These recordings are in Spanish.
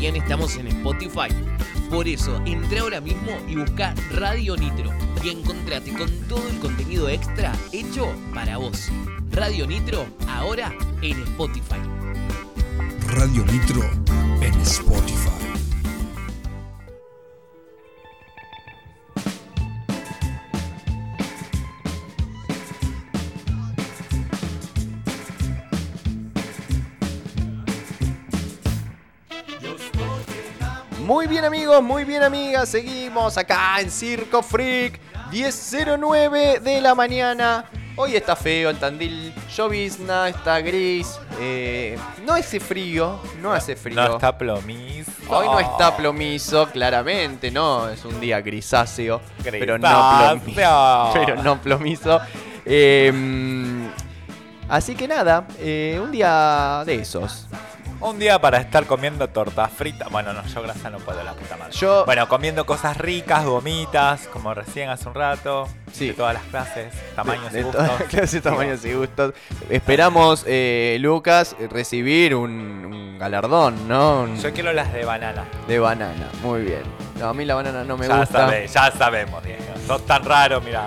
también estamos en Spotify. Por eso, entra ahora mismo y busca Radio Nitro y encontrate con todo el contenido extra hecho para vos. Radio Nitro, ahora en Spotify. Radio Nitro en Spotify. Muy bien amigos, muy bien amigas, seguimos acá en Circo Freak, 10.09 de la mañana. Hoy está feo el Tandil, llovizna, está gris, eh, no hace frío, no hace frío. No está plomizo. Hoy no está plomizo, claramente, no, es un día grisáceo, pero no plomizo. Grisáceo. Pero no plomizo. Eh, así que nada, eh, un día de esos. Un día para estar comiendo torta frita. Bueno, no, yo grasa no puedo, la puta madre. Yo- Bueno, comiendo cosas ricas, gomitas, como recién hace un rato. Sí. De todas las clases, tamaños de, y de gustos. todas clases, tamaños y gustos. Esperamos, eh, Lucas, recibir un, un galardón, ¿no? Un- Yo quiero las de banana. de banana, muy bien. No, a mí la banana no me ya, gusta. sabe- ya sabemos, Diego. Sos tan raro, mira.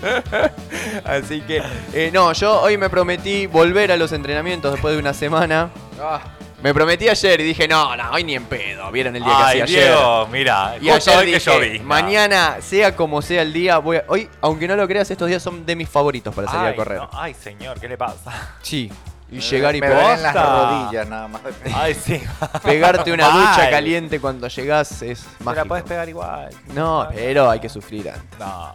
Así que, eh, no, yo hoy me prometí volver a los entrenamientos después de una semana. Ah. Me prometí ayer y dije, no, no, hoy ni en pedo. Vieron el día que hacía ayer. Mira. Y justo ayer hoy que yo vi. mañana, sea como sea el día, voy a- hoy, aunque no lo creas, estos días son de mis favoritos para salir Ay, a correr. no, ay, señor, ¿qué le pasa? Sí. Y llegar y duelen las rodillas nada más. Ay, sí. pegarte una ducha caliente cuando llegás es Te mágico. la puedes pegar igual. No, pero hay que sufrir antes. No.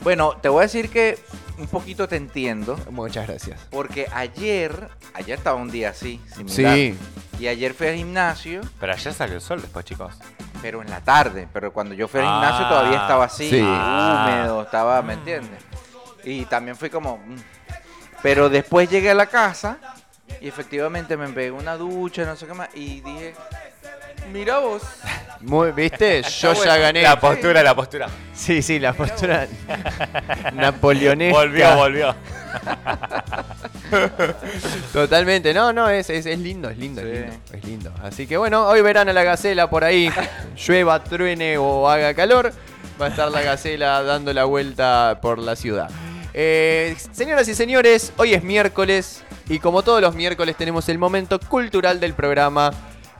Bueno, te voy a decir que un poquito te entiendo. Muchas gracias. Porque ayer, ayer estaba un día así, similar. Sí. Y ayer fui al gimnasio, Pero ayer salió el sol después, chicos. pero en la tarde. Pero cuando yo fui al Ah. gimnasio todavía estaba así, Sí. húmedo, estaba, ¿me entiendes? Y también fui como... mm. Pero después llegué a la casa y efectivamente me pegué una ducha, no sé qué más, y dije, mira vos. Muy, ¿Viste? Yo ya gané. La postura, la postura. Sí, sí, la postura napoleonesca. Volvió, volvió. Totalmente. No, no, es, es, es lindo, es lindo, Sí. es lindo, es lindo. Así que bueno, hoy verán a la gacela por ahí. Llueva, truene o haga calor. Va a estar la gacela dando la vuelta por la ciudad. Eh, señoras y señores, hoy es miércoles y como todos los miércoles tenemos el momento cultural del programa.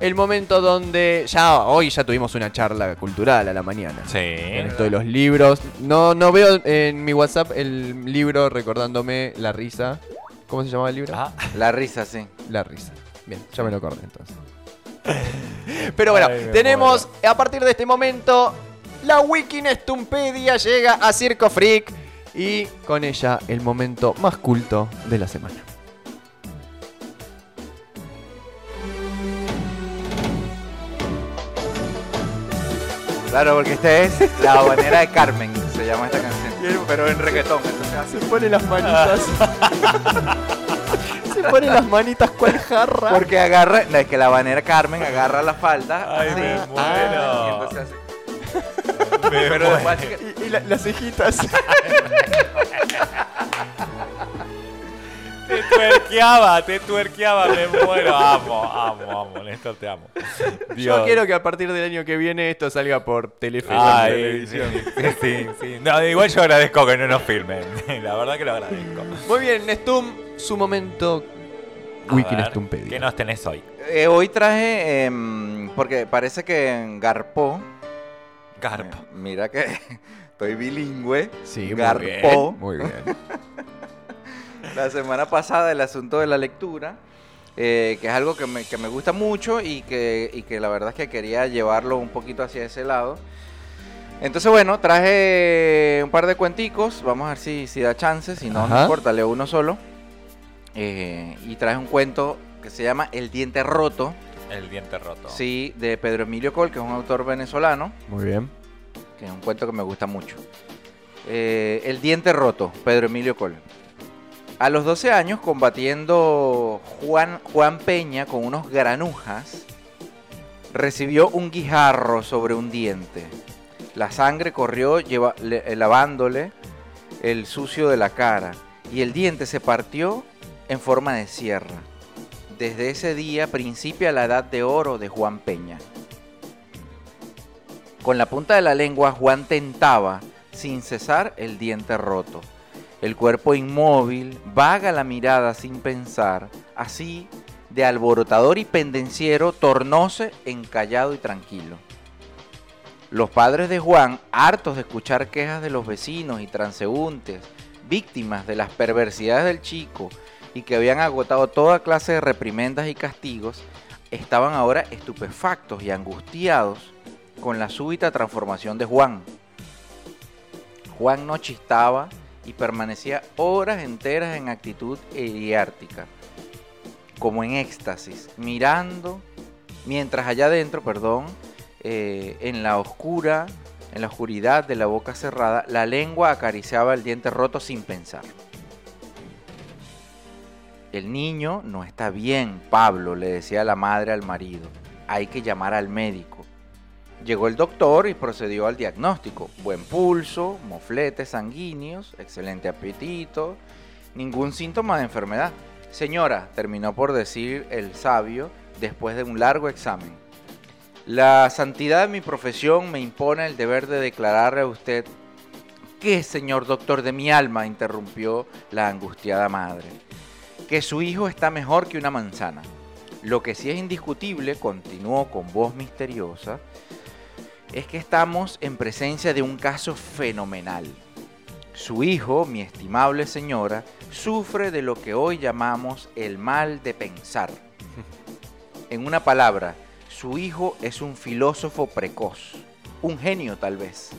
El momento donde ya hoy ya tuvimos una charla cultural a la mañana. Sí. En esto de los libros. No, no veo en mi WhatsApp el libro recordándome la risa. ¿Cómo se llamaba el libro? Ah, La risa, sí. La risa. Bien, ya me lo acordé entonces. Pero bueno, Ay, tenemos a partir de este momento la Wikinestumpedia llega a Circo Freak y con ella el momento más culto de la semana. Claro, porque esta es la habanera de Carmen, se llama esta canción. Pero en reggaetón, entonces así. Se pone las manitas. Se pone las manitas cual jarra. Porque agarra, no, es que la habanera Carmen agarra la falda. Ay, así, me ah, muero. y entonces así. me Pero muero. Y, y la- las cejitas. Te tuerqueaba, te tuerqueaba, me muero. Amo, amo, amo, Néstor, te amo. Yo quiero que a partir del año que viene esto salga por Telefe. Ay, sí, sí, sí. No, igual yo agradezco que no nos filmen. La verdad que lo agradezco. Muy bien, Nestum, su momento Wiki Nestumpedia. ¿Qué nos tenés hoy? Eh, hoy traje, em, porque parece que Garpó, Garpa. eh, mira que estoy bilingüe, Sí, muy Garpó. bien. Muy bien. la semana pasada el asunto de la lectura, eh, que es algo que me, que me gusta mucho y que, y que la verdad es que quería llevarlo un poquito hacia ese lado. Entonces, bueno, traje un par de cuenticos, vamos a ver si, si da chance, si no, no importa, leo uno solo. Eh, y traje un cuento que se llama El diente roto, El diente roto. sí, de Pedro Emilio Col, que es un autor venezolano, Muy bien. que es un cuento que me gusta mucho. Eh, el diente roto, Pedro Emilio Col. A los 12 años, combatiendo Juan, Peña con unos granujas, recibió un guijarro sobre un diente. La sangre corrió eh, lavándole el sucio de la cara y el diente se partió en forma de sierra. Desde ese día principia la edad de oro de Juan Peña. Con la punta de la lengua Juan tentaba, sin cesar, el diente roto. El cuerpo inmóvil, vaga la mirada sin pensar, así, de alborotador y pendenciero, tornóse encallado y tranquilo. Los padres de Juan, hartos de escuchar quejas de los vecinos y transeúntes, víctimas de las perversidades del chico y que habían agotado toda clase de reprimendas y castigos, estaban ahora estupefactos y angustiados con la súbita transformación de Juan. Juan no chistaba y permanecía horas enteras en actitud eriártica, como en éxtasis, mirando, mientras allá adentro, perdón, eh, en la oscura, en la oscuridad de la boca cerrada, la lengua acariciaba el diente roto sin pensar. El niño no está bien, Pablo, le decía la madre al marido. Hay que llamar al médico. Llegó el doctor y procedió al diagnóstico. Buen pulso, mofletes sanguíneos, excelente apetito, ningún síntoma de enfermedad. Señora, terminó por decir el sabio después de un largo examen. La santidad de mi profesión me impone el deber de declararle a usted ¿Qué, señor doctor de mi alma? interrumpió la angustiada madre que su hijo está mejor que una manzana. Lo que sí es indiscutible, continuó con voz misteriosa, es que estamos en presencia de un caso fenomenal. Su hijo, mi estimable señora, sufre de lo que hoy llamamos el mal de pensar. En una palabra, su hijo es un filósofo precoz, un genio tal vez.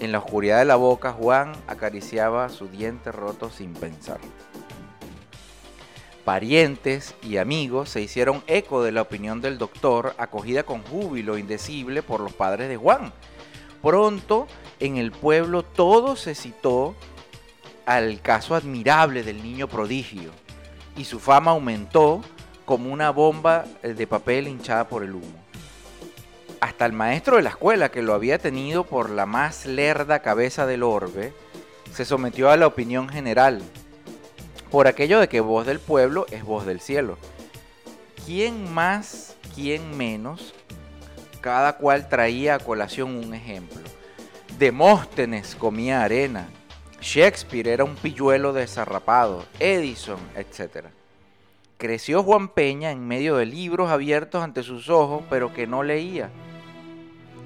En la oscuridad de la boca, Juan acariciaba su diente roto sin pensar parientes y amigos se hicieron eco de la opinión del doctor, acogida con júbilo indecible por los padres de Juan. Pronto en el pueblo todo se citó al caso admirable del niño prodigio y su fama aumentó como una bomba de papel hinchada por el humo. Hasta el maestro de la escuela, que lo había tenido por la más lerda cabeza del orbe, se sometió a la opinión general por aquello de que voz del pueblo es voz del cielo. ¿Quién más, quién menos? Cada cual traía a colación un ejemplo. Demóstenes comía arena, Shakespeare era un pilluelo desarrapado, Edison, etc. Creció Juan Peña en medio de libros abiertos ante sus ojos, pero que no leía.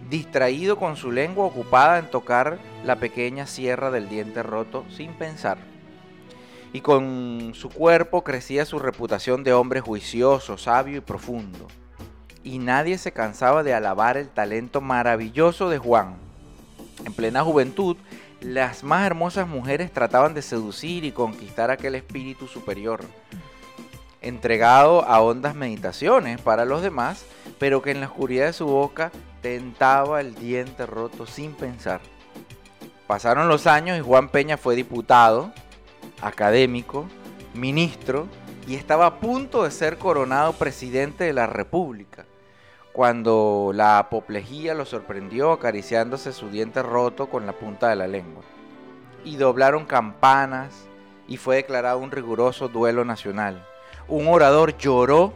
Distraído con su lengua ocupada en tocar la pequeña sierra del diente roto sin pensar y con su cuerpo crecía su reputación de hombre juicioso, sabio y profundo. Y nadie se cansaba de alabar el talento maravilloso de Juan. En plena juventud, las más hermosas mujeres trataban de seducir y conquistar aquel espíritu superior, entregado a hondas meditaciones para los demás, pero que en la oscuridad de su boca tentaba el diente roto sin pensar. Pasaron los años y Juan Peña fue diputado, académico, ministro y estaba a punto de ser coronado presidente de la República, cuando la apoplejía lo sorprendió acariciándose su diente roto con la punta de la lengua. Y doblaron campanas y fue declarado un riguroso duelo nacional. Un orador lloró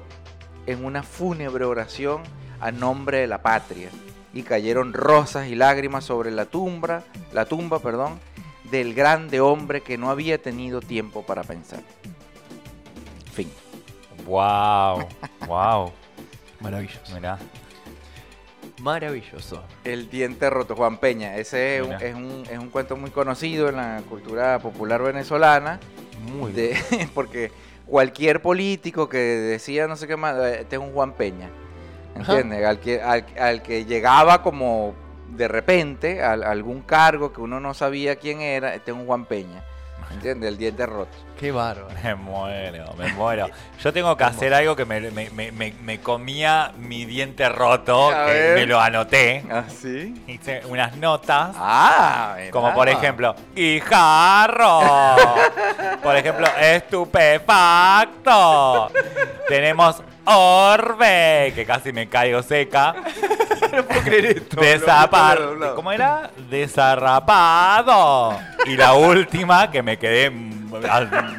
en una fúnebre oración a nombre de la patria y cayeron rosas y lágrimas sobre la tumba, la tumba, perdón, del grande hombre que no había tenido tiempo para pensar. Fin. Wow, wow. Maravilloso. Mirá. Maravilloso. El diente roto, Juan Peña. Ese es un, es, un, es un cuento muy conocido en la cultura popular venezolana. Muy de- porque cualquier político que decía no sé qué más, eh, este es un Juan Peña. ¿Entiendes? Al que, al, al que llegaba como de repente a, a algún cargo que uno no sabía quién era, este es un Juan Peña. ¿Entiendes? El diente roto. Qué bárbaro. Me muero, me muero. Yo tengo que hacer algo que me, me- me- me- me comía mi diente roto, A que ver. me lo anoté. ¿Ah, sí? Hice unas notas. Ah. Como por ejemplo, ¡Hijarro! Por ejemplo, estupefacto. Tenemos orbe, que casi me caigo seca. No puedo creer esto. Desapar... ¿Cómo era? Desarrapado. Y la última, que me quedé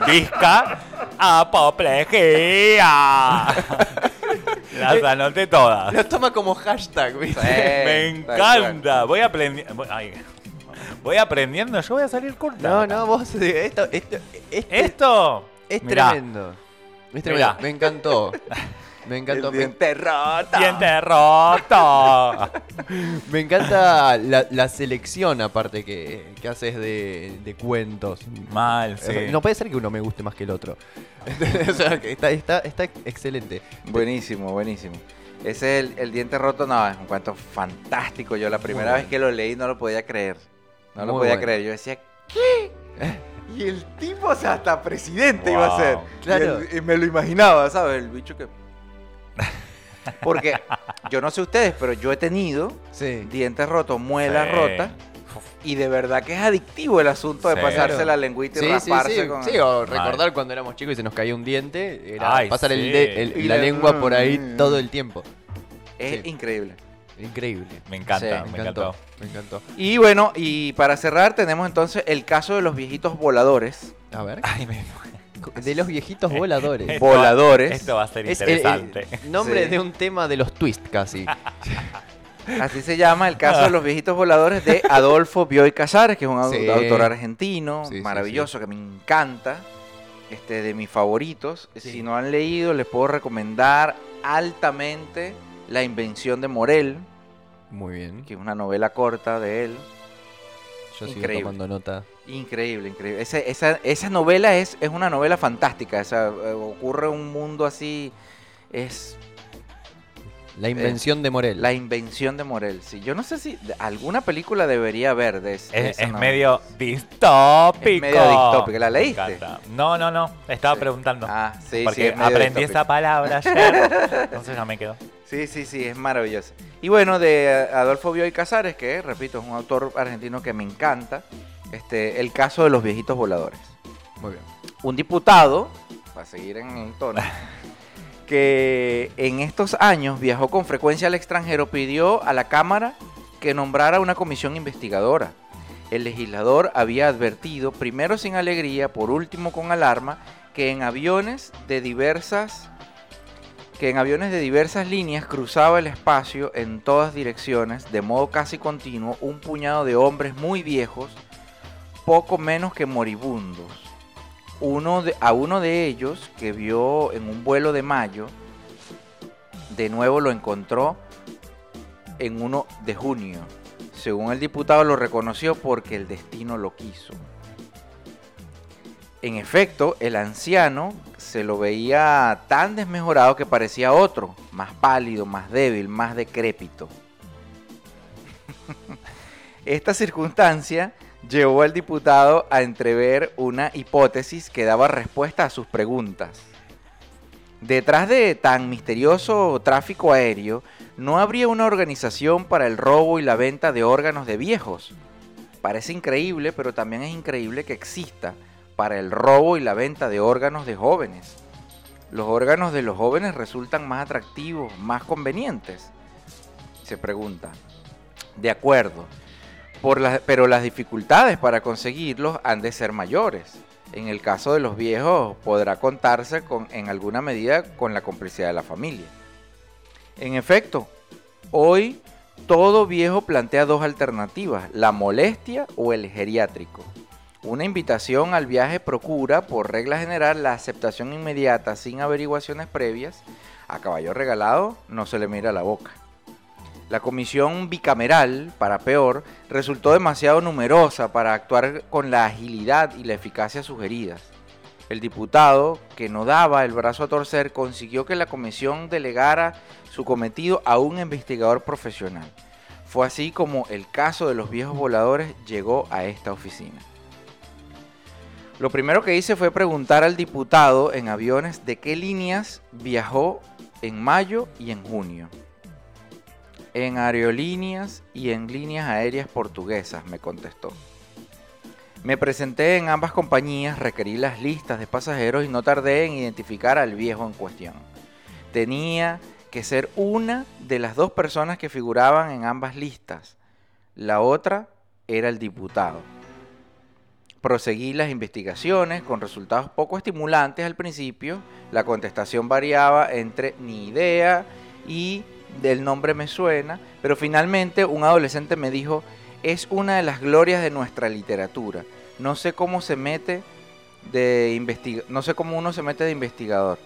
visca, apoplejía. Las anoté todas. Lo toma como hashtag, ¿viste? Me encanta. Voy aprendiendo. Voy aprendiendo. Yo voy a salir corta. No, no, vos. Esto, esto, es mirá, tremendo. Es tremendo. Mirá. Me encantó. Me encantó. El Me, diente roto. Diente roto. me encanta la, la selección, aparte, que, que haces de, de cuentos. Mal, sí. No puede ser que uno me guste más que el otro. o sea, que está, está, está excelente. Buenísimo, buenísimo. Ese es el, el diente roto, no, es un cuento fantástico. Yo la primera Muy vez que lo leí no lo podía creer. No lo podía bueno. creer. Yo decía, ¿qué? Y el tipo, o sea, hasta presidente iba a ser. Claro. Y, el- y me lo imaginaba, ¿sabes? El bicho que... Porque yo no sé ustedes, pero yo he tenido Sí. dientes rotos, muelas Sí. rotas. Y de verdad que es adictivo el asunto de Sí. pasarse Claro. la lengüita y Sí, rasparse sí, con... sí, o recordar cuando éramos chicos y se nos caía un diente, era Ay, pasar el de- la lengua por ahí todo el tiempo. Es Sí. increíble. Increíble. Me encanta, Sí, me, Me encantó. encantó. Me encantó. Y bueno, y para cerrar tenemos entonces el caso de los viejitos voladores. A ver. Ay, me- De los viejitos voladores. Esto- Voladores. Esto va a ser Es el- el interesante. nombre Sí. de un tema de los twist casi. Así se llama el caso de los viejitos voladores de Adolfo Bioy Casares, que es un Sí. autor argentino, Sí, sí, maravilloso, que me encanta, este, de mis favoritos. Sí. Si no han leído, les puedo recomendar altamente La invención de Morel, Muy bien. que es una novela corta de él. Yo sigo Increíble. tomando nota. Increíble, increíble. Esa novela es, es una novela fantástica. esa, eh, ocurre un mundo así. Es La invención de Morel. la invención de Morel. Sí, yo no sé si alguna película debería haber de, es- de Es, medio distópico. Es medio distópica. ¿La Me leíste? encanta. No, no, no. Estaba Sí. preguntando. Ah, sí, sí. porque es medio aprendí distópica. esa palabra ayer. Entonces no me quedó. Sí, sí, sí, es maravillosa. Y bueno, de eh, Adolfo Bioy Casares, que repito, es un autor argentino que me encanta. Este, el caso de los viejitos voladores. Muy bien. un diputado, para seguir en el tono, que en estos años viajó con frecuencia al extranjero, pidió a la Cámara que nombrara una comisión investigadora. El legislador había advertido, primero sin alegría, por último con alarma, que en aviones de diversas que en aviones de diversas líneas cruzaba el espacio en todas direcciones, de modo casi continuo, un puñado de hombres muy viejos, poco menos que moribundos uno de- a uno de ellos que vio en un vuelo de mayo, de nuevo lo encontró en uno de junio. Según el diputado lo reconoció porque el destino lo quiso. En efecto, el anciano se lo veía tan desmejorado que parecía otro, más pálido, más débil, más decrépito. Esta circunstancia llevó al diputado a entrever una hipótesis que daba respuesta a sus preguntas. Detrás de tan misterioso tráfico aéreo, ¿no habría una organización para el robo y la venta de órganos de viejos? Parece increíble, pero también es increíble que exista para el robo y la venta de órganos de jóvenes. Los órganos de los jóvenes resultan más atractivos, más convenientes. Se pregunta. De acuerdo, pero las dificultades para conseguirlos han de ser mayores. En el caso de los viejos podrá contarse con, en alguna medida con la complicidad de la familia. En efecto, hoy todo viejo plantea dos alternativas, la molestia o el geriátrico. Una invitación al viaje procura, por regla general, la aceptación inmediata sin averiguaciones previas. A caballo regalado no se le mira la boca. La comisión bicameral, para peor, resultó demasiado numerosa para actuar con la agilidad y la eficacia sugeridas. El diputado, que no daba el brazo a torcer, consiguió que la comisión delegara su cometido a un investigador profesional. Fue así como el caso de los viejos voladores llegó a esta oficina. Lo primero que hice fue preguntar al diputado en aviones de qué líneas viajó en mayo y en junio. En aerolíneas y en líneas aéreas portuguesas, me contestó. Me presenté en ambas compañías, requerí las listas de pasajeros y no tardé en identificar al viejo en cuestión. Tenía que ser una de las dos personas que figuraban en ambas listas. La otra era el diputado. proseguí las investigaciones con resultados poco estimulantes al principio. La contestación variaba entre ni idea y del nombre me suena, pero finalmente un adolescente me dijo, es una de las glorias de nuestra literatura. No sé cómo se mete de no sé cómo uno se mete de investigador.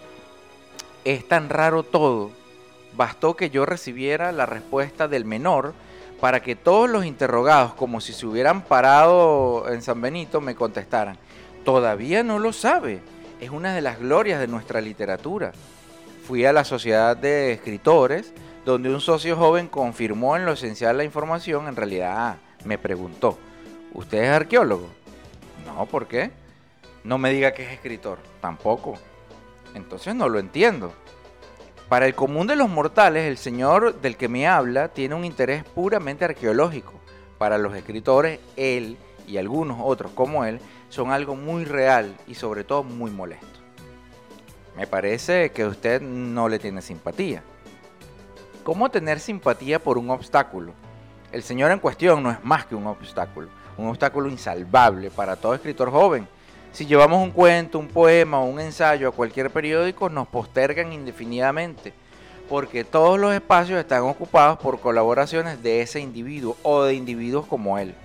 Es tan raro todo. Bastó que yo recibiera la respuesta del menor para que todos los interrogados, como si se hubieran parado en San Benito, me contestaran. Todavía no lo sabe. Es una de las glorias de nuestra literatura. Fui a la Sociedad de Escritores, donde un socio joven confirmó en lo esencial la información. En realidad me preguntó, ¿usted es arqueólogo? No, ¿por qué? No me diga que es escritor. Tampoco. Entonces no lo entiendo. Para el común de los mortales, el señor del que me habla tiene un interés puramente arqueológico. Para los escritores, él y algunos otros como él son algo muy real y sobre todo muy molesto. Me parece que usted no le tiene simpatía. ¿Cómo tener simpatía por un obstáculo? El señor en cuestión no es más que un obstáculo, un obstáculo insalvable para todo escritor joven si llevamos un cuento, un poema o un ensayo a cualquier periódico, nos postergan indefinidamente, porque todos los espacios están ocupados por colaboraciones de ese individuo o de individuos como él.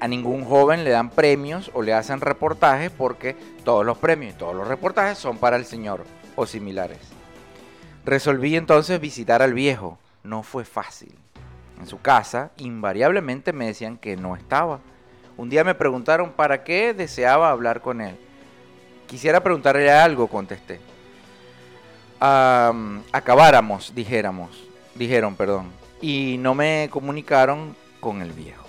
A ningún joven le dan premios o le hacen reportajes porque todos los premios y todos los reportajes son para el señor o similares. Resolví entonces visitar al viejo. No fue fácil. En su casa, invariablemente me decían que no estaba un día me preguntaron para qué deseaba hablar con él. Quisiera preguntarle algo, contesté. acabáramos, dijéramos, dijeron, perdón, y no me comunicaron con el viejo.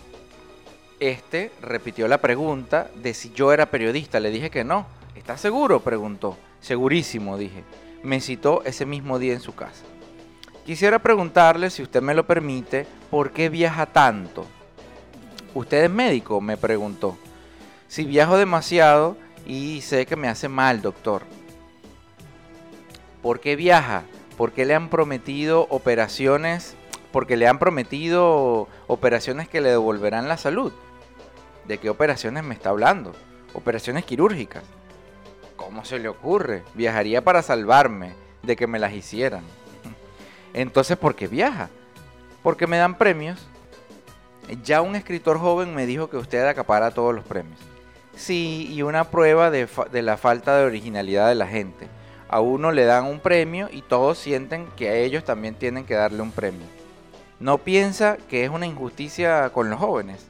Este repitió la pregunta de si yo era periodista. Le dije que no. ¿Estás seguro? preguntó. Segurísimo, dije. Me citó ese mismo día en su casa. Quisiera preguntarle, si usted me lo permite, ¿por qué viaja tanto? ¿Usted es médico? me preguntó. Si viajo demasiado y sé que me hace mal, doctor. ¿Por qué viaja? ¿Por qué le han prometido operaciones? Porque le han prometido operaciones que le devolverán la salud. ¿De qué operaciones me está hablando? Operaciones quirúrgicas. ¿Cómo se le ocurre? Viajaría para salvarme de que me las hicieran. Entonces, ¿por qué viaja? Porque me dan premios ya un escritor joven me dijo que usted acapara todos los premios. Sí, y una prueba de, la falta de originalidad de la gente. A uno le dan un premio y todos sienten que a ellos también tienen que darle un premio. No piensa que es una injusticia con los jóvenes.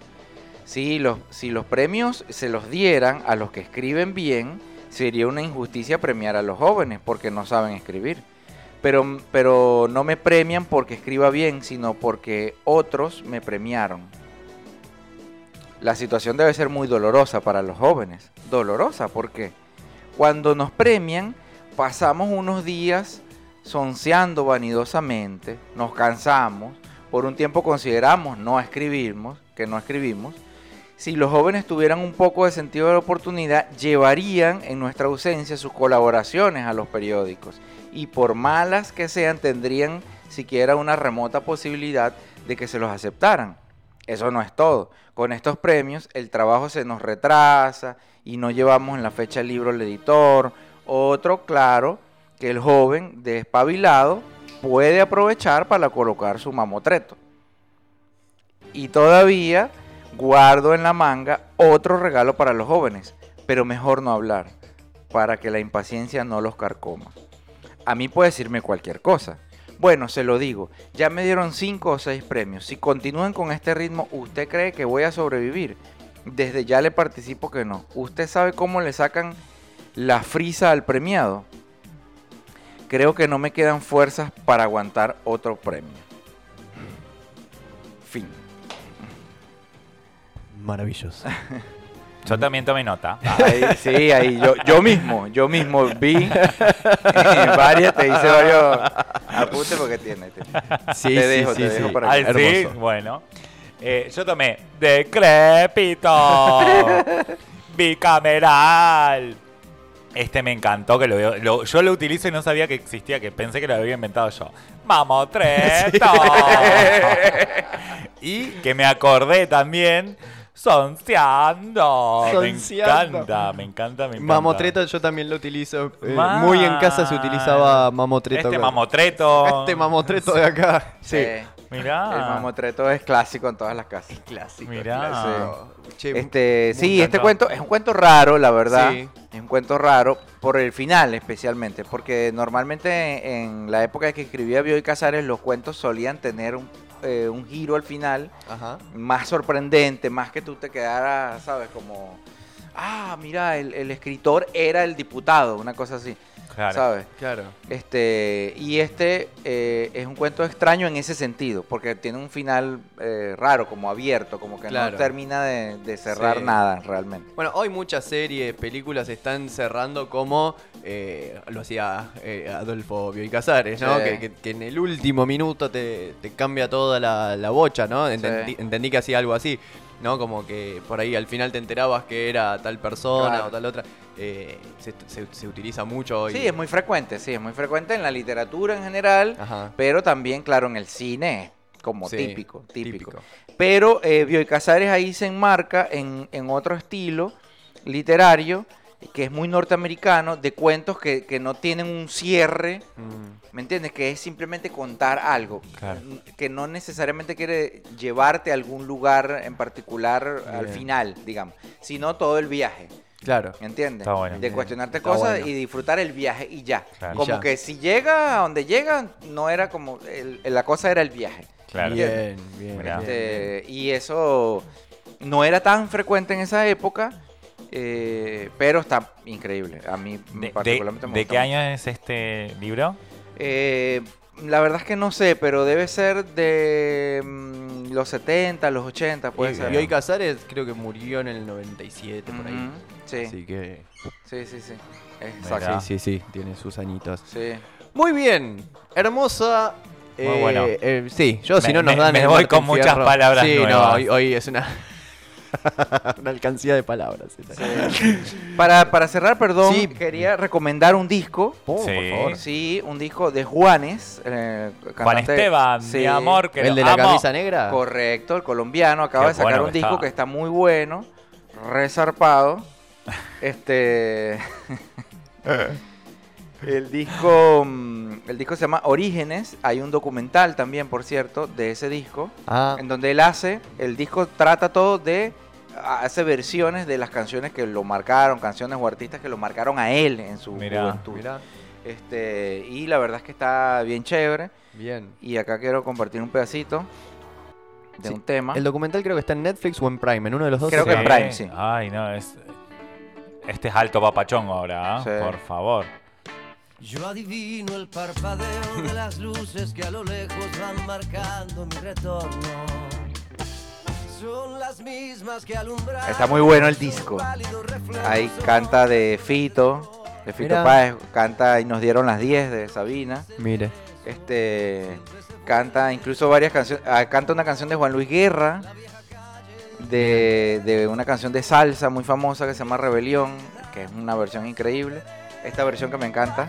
Si los, si los premios se los dieran a los que escriben bien, sería una injusticia premiar a los jóvenes porque no saben escribir pero, pero no me premian porque escriba bien, sino porque otros me premiaron. La situación debe ser muy dolorosa para los jóvenes. Dolorosa, ¿por qué? Cuando nos premian, pasamos unos días sonceando vanidosamente, nos cansamos, por un tiempo consideramos no escribimos, que no escribimos. Si los jóvenes tuvieran un poco de sentido de la oportunidad, llevarían en nuestra ausencia sus colaboraciones a los periódicos y por malas que sean tendrían siquiera una remota posibilidad de que se los aceptaran. Eso no es todo. Con estos premios el trabajo se nos retrasa y no llevamos en la fecha el libro al editor. Otro, claro, que el joven despabilado puede aprovechar para colocar su mamotreto. Y todavía guardo en la manga otro regalo para los jóvenes, pero mejor no hablar, para que la impaciencia no los carcoma a mí puede decirme cualquier cosa. Bueno, se lo digo, ya me dieron 5 o 6 premios. Si continúan con este ritmo, ¿usted cree que voy a sobrevivir? Desde ya le participo que no. ¿Usted sabe cómo le sacan la frisa al premiado? Creo que no me quedan fuerzas para aguantar otro premio. Fin. Maravilloso. Yo también tomé nota. sí, ahí yo, yo mismo, yo mismo vi varias, te hice varios apuntes porque tiene. sí, te dejo, te dejo para que... sí, bueno. Eh, yo tomé decrépito, bicameral. Este me encantó, que lo, lo, yo lo utilizo y no sabía que existía, que pensé que lo había inventado yo. Mamotreto. y que me acordé también Sonseando. Me encanta, me encanta, me encanta. Mamotreto yo también lo utilizo. eh, muy en casa se utilizaba mamotreto. Este mamotreto. Este mamotreto de acá. Sí. Mirá. El mamotreto es clásico en todas las casas. Clásico. Mirá. clásico. Che, Este, sí, este cuento es un cuento raro, la verdad. Sí. Es un cuento raro por el final especialmente, porque normalmente en la época que escribía Bioy Casares los cuentos solían tener un, eh, un giro al final Ajá. más sorprendente, más que tú te quedaras, ¿sabes? Como, ah, mira, el, el escritor era el diputado, una cosa así, Claro. ¿sabes? Claro. Este, y este eh, es un cuento extraño en ese sentido, porque tiene un final eh, raro, como abierto, como que Claro. no termina de, de cerrar Sí. nada realmente. Bueno, hoy muchas series, películas están cerrando como eh, lo hacía eh, Adolfo Bioy Casares, ¿no? Sí. Que, que- que en el último minuto te, te cambia toda la, la bocha, ¿no? Entendí, Sí. entendí que hacía algo así, ¿no? Como que por ahí al final te enterabas que era tal persona Claro. o tal otra. Eh, se, se- se utiliza mucho hoy. Sí, es muy frecuente, sí, es muy frecuente en la literatura en general, Ajá. pero también, claro, en el cine, como Sí, típico, típico. Pero eh, Bioy Casares ahí se enmarca en, en otro estilo literario que es muy norteamericano, de cuentos que, que no tienen un cierre, Mm, ¿me entiendes? Que es simplemente contar algo, Claro. que no necesariamente quiere llevarte a algún lugar en particular al final, digamos, sino todo el viaje. claro. ¿Me entiendes? Está bueno. De cuestionarte está cosas bueno. y disfrutar el viaje y ya. Claro. Y Como ya. que si llega a donde llega, no era como. el- la cosa era el viaje. Claro. Bien, bien, bien, Este, y eso no era tan frecuente en esa época, eh, pero está increíble. A mí, ¿De, particularmente, de- me de gusta qué mucho. año es este libro? Eh, la verdad es que no sé, pero debe ser de mm, los 70, los 80, puede Y ser. Bioy Casares creo que murió en el 97 por ahí. Sí, Así que sí, sí, sí. Exacto. sí, sí, sí, tiene sus añitos. Sí. Muy bien, hermosa. Muy eh, bueno. eh, sí, yo si no nos me- dan me voy Martín con muchas Fierro. palabras Sí, no, nuevas. hoy, hoy es una una alcancía de palabras. Para, para cerrar, perdón, Sí. quería recomendar un disco. Oh, Sí. por favor. Sí, un disco de Juanes. eh, Juan Esteban, Sí, mi amor, que El de la amo. camisa negra. Correcto, el colombiano acaba Qué de sacar bueno un disco está. que está muy bueno, resarpado. este. el disco. mm, El disco se llama Orígenes. Hay un documental también, por cierto, de ese disco. Ah, En donde él hace. El disco trata todo de. Hace versiones de las canciones que lo marcaron, canciones o artistas que lo marcaron a él en su Mirá. juventud. mirá, Este, y la verdad es que está bien chévere. bien. Y acá quiero compartir un pedacito de Sí, un tema. El documental creo que está en Netflix o en Prime, en uno de los dos. Creo que en. Prime, sí. Ay, no, es. Este es alto papachón ahora, ¿ah? Sí. por favor. Yo adivino el parpadeo de las luces que a lo lejos van marcando mi retorno. Está muy bueno el disco. Ahí canta de Fito, de Fito. Páez, canta y nos dieron las 10 de Sabina. Mire. Este canta incluso varias canciones, ah, canta una canción de Juan Luis Guerra, de, de una canción de salsa muy famosa que se llama Rebelión, que es una versión increíble. Esta versión que me encanta,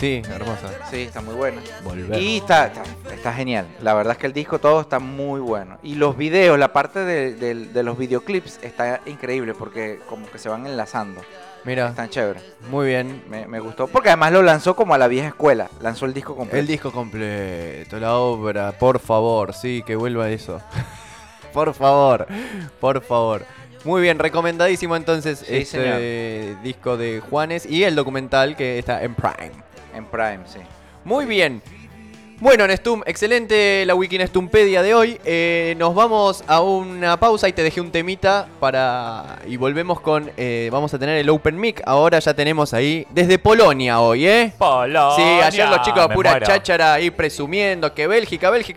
Sí, hermosa. sí, está muy buena. Volver. Y está, está, está genial. La verdad es que el disco todo está muy bueno. Y los videos, la parte de, de- de los videoclips está increíble porque como que se van enlazando. Mira, Están chéveres. muy bien. Me, me gustó. Porque además lo lanzó como a la vieja escuela. Lanzó el disco completo. El disco completo, la obra, por favor, sí, que vuelva eso. por favor, por favor. Muy bien, recomendadísimo entonces Sí, este disco de Juanes y el documental que está en Prime. En Prime, sí. Muy bien. Bueno, Nestum, excelente la Wiki Nestumpedia de hoy. Eh, nos vamos a una pausa y te dejé un temita para. Y volvemos con. eh, vamos a tener el Open Mic. Ahora ya tenemos ahí. Desde Polonia hoy, ¿eh? Polonia. Sí, ayer los chicos Me pura cháchara ahí presumiendo que Bélgica, Bélgica.